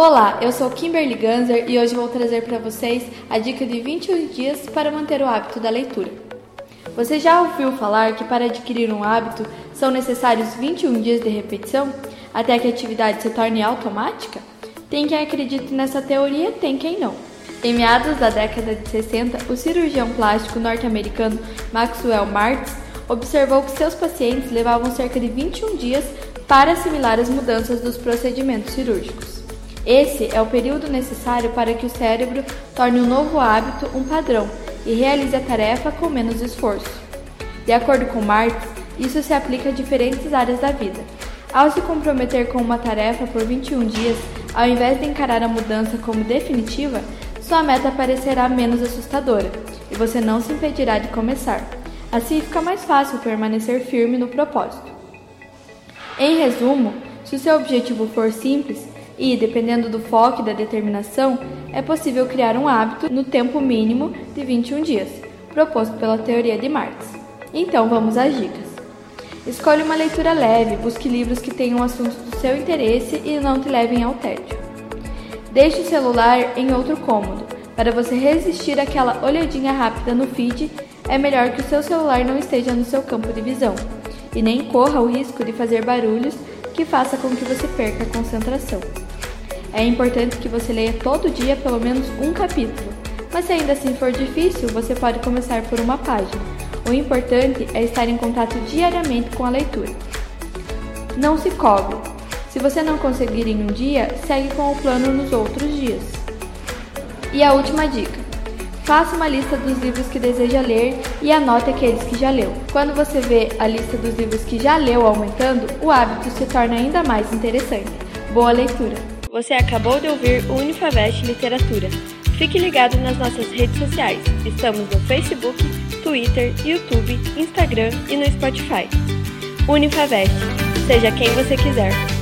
Olá, eu sou Kimberly Ganzer e hoje vou trazer para vocês a dica de 21 dias para manter o hábito da leitura. Você já ouviu falar que para adquirir um hábito são necessários 21 dias de repetição até que a atividade se torne automática? Tem quem acredite nessa teoria, tem quem não. Em meados da década de 60, o cirurgião plástico norte-americano Maxwell Martz observou que seus pacientes levavam cerca de 21 dias para assimilar as mudanças dos procedimentos cirúrgicos. Esse é o período necessário para que o cérebro torne um novo hábito um padrão e realize a tarefa com menos esforço. De acordo com Marx, isso se aplica a diferentes áreas da vida. Ao se comprometer com uma tarefa por 21 dias, ao invés de encarar a mudança como definitiva, sua meta parecerá menos assustadora e você não se impedirá de começar. Assim fica mais fácil permanecer firme no propósito. Em resumo, se o seu objetivo for simples e, dependendo do foco e da determinação, é possível criar um hábito no tempo mínimo de 21 dias, proposto pela teoria de Marx. Então vamos às dicas. Escolha uma leitura leve, busque livros que tenham assuntos do seu interesse e não te levem ao tédio. Deixe o celular em outro cômodo. Para você resistir àquela olhadinha rápida no feed, é melhor que o seu celular não esteja no seu campo de visão e nem corra o risco de fazer barulhos que faça com que você perca a concentração. É importante que você leia todo dia pelo menos um capítulo, mas se ainda assim for difícil, você pode começar por uma página. O importante é estar em contato diariamente com a leitura. Não se cobre. Se você não conseguir em um dia, segue com o plano nos outros dias. E a última dica: Faça uma lista dos livros que deseja ler e anote aqueles que já leu. Quando você vê a lista dos livros que já leu aumentando, o hábito se torna ainda mais interessante. Boa leitura! Você acabou de ouvir o Unifavest Literatura. Fique ligado nas nossas redes sociais. Estamos no Facebook, Twitter, YouTube, Instagram e no Spotify. Unifavest. Seja quem você quiser.